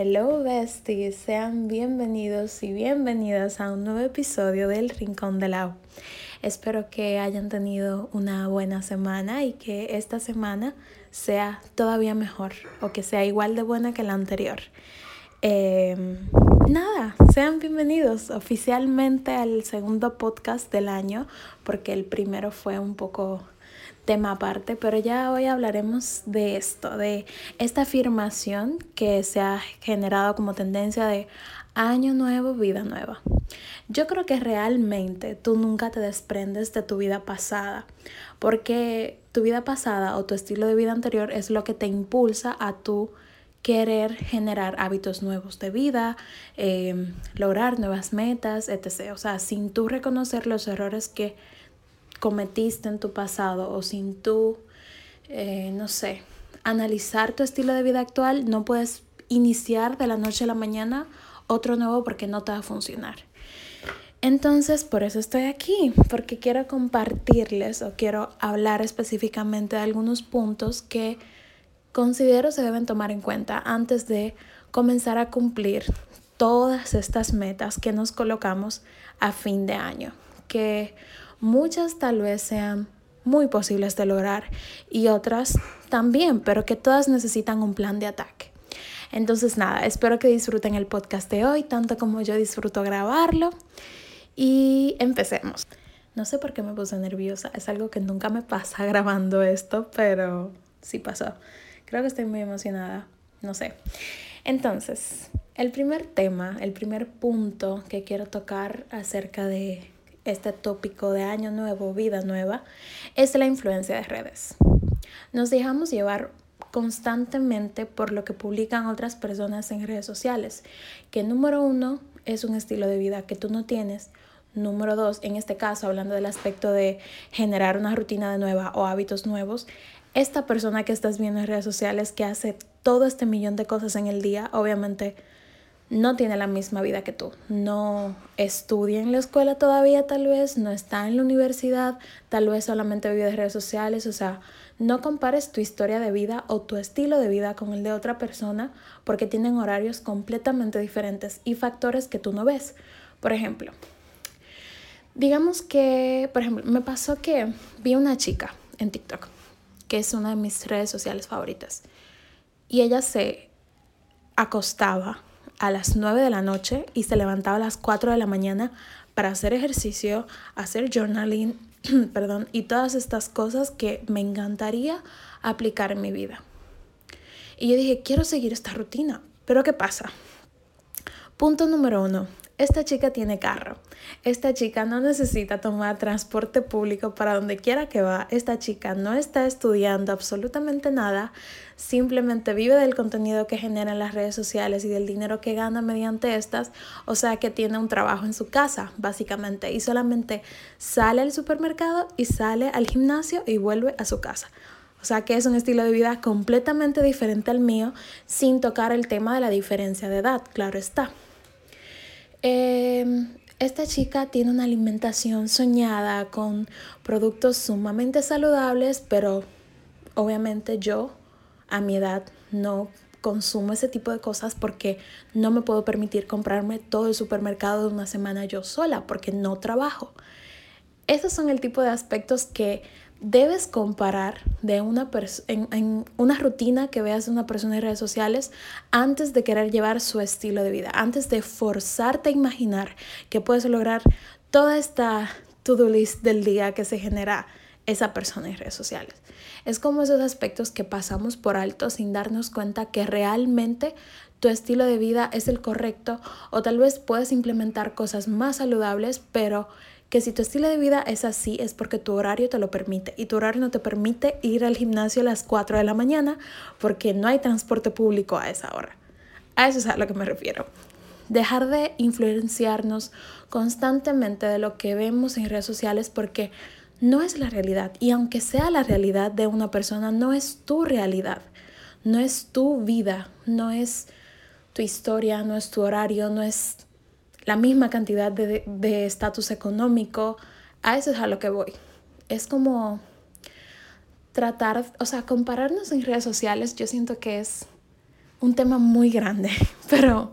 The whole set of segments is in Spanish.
Hello besties, sean bienvenidos y bienvenidas a un nuevo episodio del Rincón de la Espero que hayan tenido una buena semana y que esta semana sea todavía mejor o que sea igual de buena que la anterior. Em, nada, sean bienvenidos oficialmente al segundo podcast del año porque el primero fue un poco tema aparte, pero ya hoy hablaremos de esto, de esta afirmación que se ha generado como tendencia de año nuevo, vida nueva. Yo creo que realmente tú nunca te desprendes de tu vida pasada, porque tu vida pasada o tu estilo de vida anterior es lo que te impulsa a tu querer generar hábitos nuevos de vida, eh, lograr nuevas metas, etc. O sea, sin tú reconocer los errores que cometiste en tu pasado o sin tú, eh, no sé, analizar tu estilo de vida actual, no puedes iniciar de la noche a la mañana otro nuevo porque no te va a funcionar. Entonces, por eso estoy aquí, porque quiero compartirles o quiero hablar específicamente de algunos puntos que considero se deben tomar en cuenta antes de comenzar a cumplir todas estas metas que nos colocamos a fin de año, que muchas tal vez sean muy posibles de lograr y otras también, pero que todas necesitan un plan de ataque. Entonces nada, espero que disfruten el podcast de hoy, tanto como yo disfruto grabarlo. Y empecemos. No sé por qué me puse nerviosa, es algo que nunca me pasa grabando esto, pero sí pasó. Creo que estoy muy emocionada, no sé. Entonces, el primer tema, el primer punto que quiero tocar acerca de este tópico de año nuevo, vida nueva, es la influencia de redes. Nos dejamos llevar constantemente por lo que publican otras personas en redes sociales, que número uno es un estilo de vida que tú no tienes, número dos, en este caso hablando del aspecto de generar una rutina de nueva o hábitos nuevos, esta persona que estás viendo en redes sociales que hace todo este millón de cosas en el día, obviamente no tiene la misma vida que tú. No estudia en la escuela todavía tal vez, no está en la universidad, tal vez solamente vive de redes sociales, o sea, no compares tu historia de vida o tu estilo de vida con el de otra persona porque tienen horarios completamente diferentes y factores que tú no ves. Por ejemplo, digamos que, por ejemplo, me pasó que vi una chica en TikTok, que es una de mis redes sociales favoritas, y ella se acostaba a las 9 de la noche y se levantaba a las 4 de la mañana para hacer ejercicio, hacer journaling, perdón, y todas estas cosas que me encantaría aplicar en mi vida. Y yo dije, quiero seguir esta rutina, pero ¿qué pasa? Punto número uno, esta chica tiene carro. Esta chica no necesita tomar transporte público para donde quiera que va. Esta chica no está estudiando absolutamente nada. Simplemente vive del contenido que genera en las redes sociales y del dinero que gana mediante estas. O sea que tiene un trabajo en su casa, básicamente. Y solamente sale al supermercado y sale al gimnasio y vuelve a su casa. O sea que es un estilo de vida completamente diferente al mío sin tocar el tema de la diferencia de edad, claro está. Em, esta chica tiene una alimentación soñada con productos sumamente saludables, pero obviamente yo a mi edad no consumo ese tipo de cosas porque no me puedo permitir comprarme todo el supermercado de una semana yo sola porque no trabajo. Esos son el tipo de aspectos que debes comparar de una en, en, una rutina que veas de una persona en redes sociales antes de querer llevar su estilo de vida, antes de forzarte a imaginar que puedes lograr toda esta to-do list del día que se genera esa persona en redes sociales. Es como esos aspectos que pasamos por alto sin darnos cuenta que realmente tu estilo de vida es el correcto o tal vez puedes implementar cosas más saludables, pero que si tu estilo de vida es así es porque tu horario te lo permite y tu horario no te permite ir al gimnasio a las 4 de la mañana porque no hay transporte público a esa hora. A eso es a lo que me refiero. Dejar de influenciarnos constantemente de lo que vemos en redes sociales porque no es la realidad y aunque sea la realidad de una persona, no es tu realidad, no es tu vida, no es tu historia, no es tu horario, no es la misma cantidad de estatus económico. A eso es a lo que voy. Es como tratar, o sea, compararnos en redes sociales, yo siento que es un tema muy grande, pero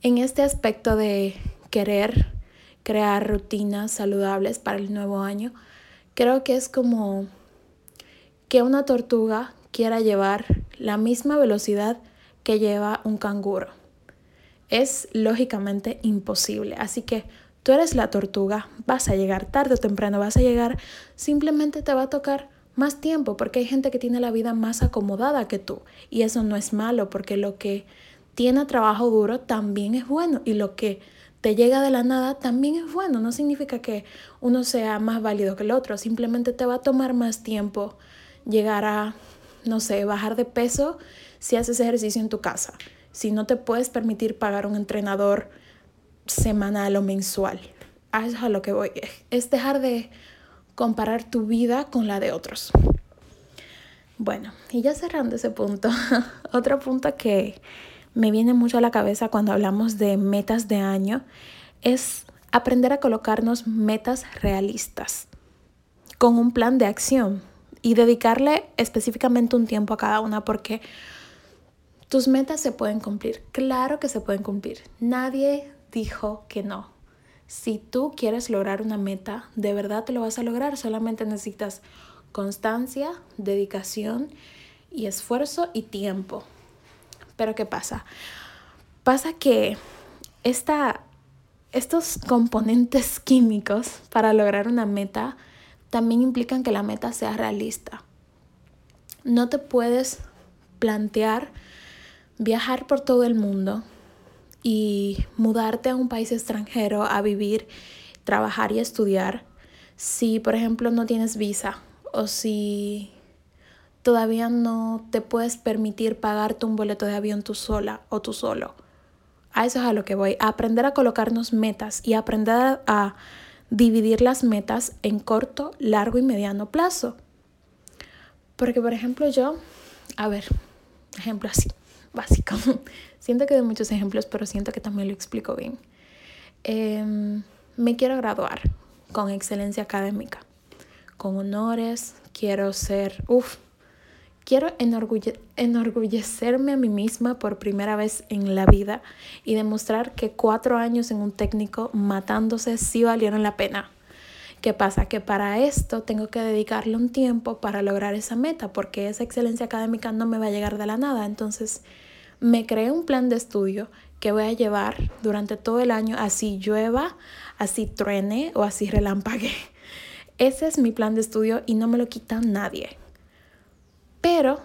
en este aspecto de querer crear rutinas saludables para el nuevo año, creo que es como que una tortuga quiera llevar la misma velocidad que lleva un canguro. Es lógicamente imposible, así que tú eres la tortuga, vas a llegar tarde o temprano, vas a llegar, simplemente te va a tocar más tiempo porque hay gente que tiene la vida más acomodada que tú y eso no es malo porque lo que tiene trabajo duro también es bueno y lo que te llega de la nada también es bueno. No significa que uno sea más válido que el otro, simplemente te va a tomar más tiempo llegar a, no sé, bajar de peso si haces ejercicio en tu casa. Si no te puedes permitir pagar un entrenador semanal o mensual. A eso es a lo que voy. Es dejar de comparar tu vida con la de otros. Bueno, y ya cerrando ese punto, otro punto que me viene mucho a la cabeza cuando hablamos de metas de año es aprender a colocarnos metas realistas con un plan de acción y dedicarle específicamente un tiempo a cada una porque tus metas se pueden cumplir. Claro que se pueden cumplir. Nadie dijo que no. Si tú quieres lograr una meta, de verdad te lo vas a lograr. Solamente necesitas constancia, dedicación y esfuerzo y tiempo. Pero ¿qué pasa? Pasa que esta, estos componentes químicos para lograr una meta también implican que la meta sea realista. No te puedes plantear viajar por todo el mundo y mudarte a un país extranjero a vivir, trabajar y estudiar si, por ejemplo, no tienes visa o si todavía no te puedes permitir pagarte un boleto de avión tú sola o tú solo. A eso es a lo que voy, a aprender a colocarnos metas y aprender a dividir las metas en corto, largo y mediano plazo. Porque, por ejemplo, yo, a ver, ejemplo así, básico. siento que doy muchos ejemplos, pero siento que también lo explico bien. Em, me quiero graduar con excelencia académica, con honores, quiero ser, uff, Quiero enorgullecerme a mí misma por primera vez en la vida y demostrar que cuatro años en un técnico matándose sí valieron la pena. ¿Qué pasa? Que para esto tengo que dedicarle un tiempo para lograr esa meta, porque esa excelencia académica no me va a llegar de la nada. Entonces, me creé un plan de estudio que voy a llevar durante todo el año, así llueva, así truene o así relámpague. Ese es mi plan de estudio y no me lo quita nadie. Pero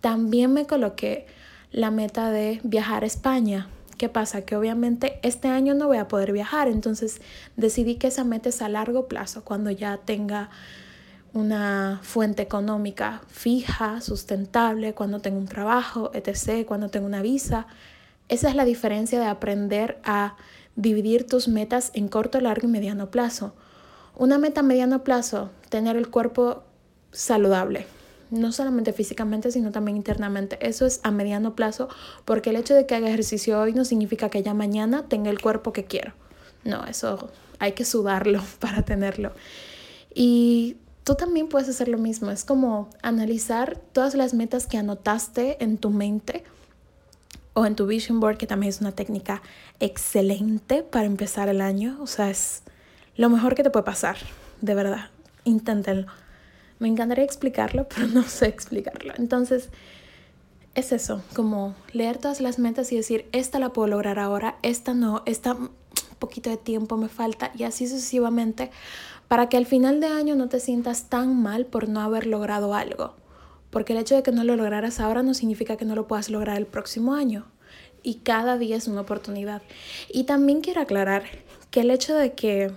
también me coloqué la meta de viajar a España. ¿Qué pasa? Que obviamente este año no voy a poder viajar, entonces decidí que esa meta es a largo plazo, cuando ya tenga una fuente económica fija, sustentable, cuando tenga un trabajo, etc., cuando tenga una visa. Esa es la diferencia de aprender a dividir tus metas en corto, largo y mediano plazo. Una meta a mediano plazo, tener el cuerpo saludable, no solamente físicamente, sino también internamente. Eso es a mediano plazo, porque el hecho de que haga ejercicio hoy no significa que ya mañana tenga el cuerpo que quiero. No, eso hay que sudarlo para tenerlo. Y tú también puedes hacer lo mismo. Es como analizar todas las metas que anotaste en tu mente o en tu vision board, que también es una técnica excelente para empezar el año. O sea, es lo mejor que te puede pasar, de verdad. Inténtenlo. Me encantaría explicarlo, pero no sé explicarlo. Entonces, es eso, como leer todas las metas y decir, esta la puedo lograr ahora, esta no, esta un poquito de tiempo me falta y así sucesivamente, para que al final de año no te sientas tan mal por no haber logrado algo. Porque el hecho de que no lo lograras ahora no significa que no lo puedas lograr el próximo año. Y cada día es una oportunidad. Y también quiero aclarar que el hecho de que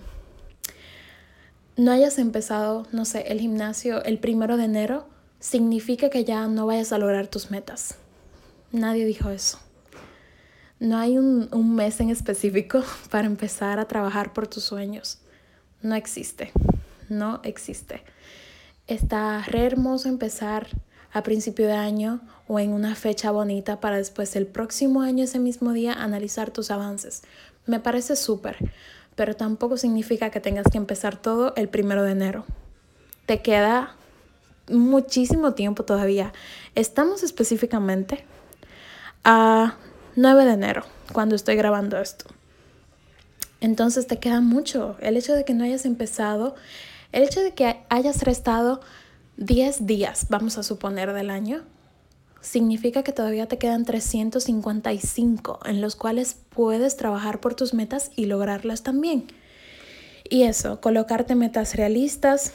no hayas empezado, no sé, el gimnasio el primero de enero, significa que ya no vayas a lograr tus metas. Nadie dijo eso. No hay un, un, mes en específico para empezar a trabajar por tus sueños. No existe. No existe. Está re hermoso empezar a principio de año o en una fecha bonita para después el próximo año, ese mismo día, analizar tus avances. Me parece súper pero tampoco significa que tengas que empezar todo el primero de enero. Te queda muchísimo tiempo todavía. Estamos específicamente a 9 de enero, cuando estoy grabando esto. Entonces te queda mucho. El hecho de que no hayas empezado, el hecho de que hayas restado 10 días, vamos a suponer, del año, significa que todavía te quedan 355 en los cuales puedes trabajar por tus metas y lograrlas también. Y eso, colocarte metas realistas,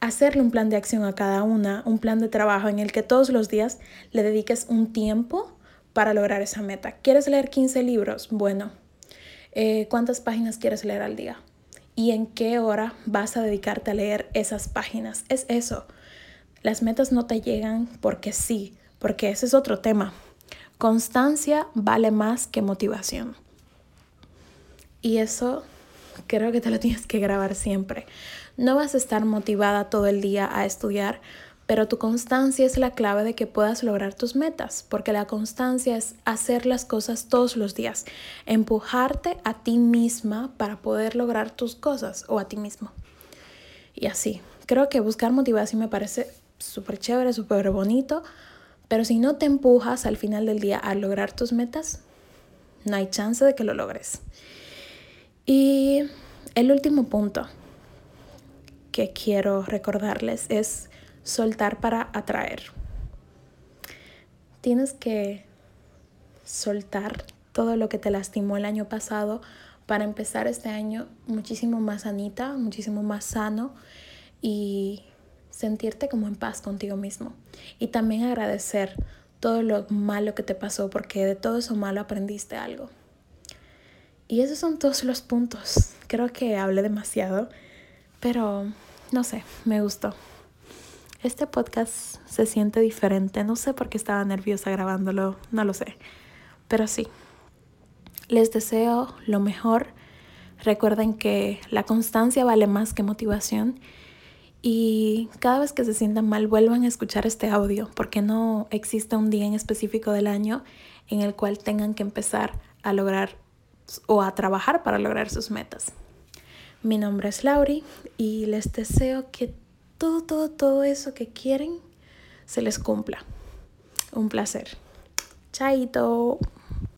hacerle un plan de acción a cada una, un plan de trabajo en el que todos los días le dediques un tiempo para lograr esa meta. ¿Quieres leer 15 libros? Bueno, eh, ¿cuántas páginas quieres leer al día? ¿Y en qué hora vas a dedicarte a leer esas páginas? Es eso. Las metas no te llegan porque sí, porque ese es otro tema. Constancia vale más que motivación. Y eso creo que te lo tienes que grabar siempre. No vas a estar motivada todo el día a estudiar, pero tu constancia es la clave de que puedas lograr tus metas, porque la constancia es hacer las cosas todos los días, empujarte a ti misma para poder lograr tus cosas o a ti mismo. Y así, creo que buscar motivación me parece súper chévere, súper bonito, pero si no te empujas al final del día a lograr tus metas, no hay chance de que lo logres. Y el último punto que quiero recordarles es soltar para atraer. Tienes que soltar todo lo que te lastimó el año pasado para empezar este año muchísimo más sanita, muchísimo más sano y sentirte como en paz contigo mismo. Y también agradecer todo lo malo que te pasó porque de todo eso malo aprendiste algo. Y esos son todos los puntos. Creo que hablé demasiado, pero no sé, me gustó. Este podcast se siente diferente. No sé por qué estaba nerviosa grabándolo, no lo sé. Pero sí, les deseo lo mejor. Recuerden que la constancia vale más que motivación. Y cada vez que se sientan mal, vuelvan a escuchar este audio, porque no existe un día en específico del año en el cual tengan que empezar a lograr o a trabajar para lograr sus metas. Mi nombre es Lauri y les deseo que todo, todo, todo eso que quieren se les cumpla. Un placer. Chaito.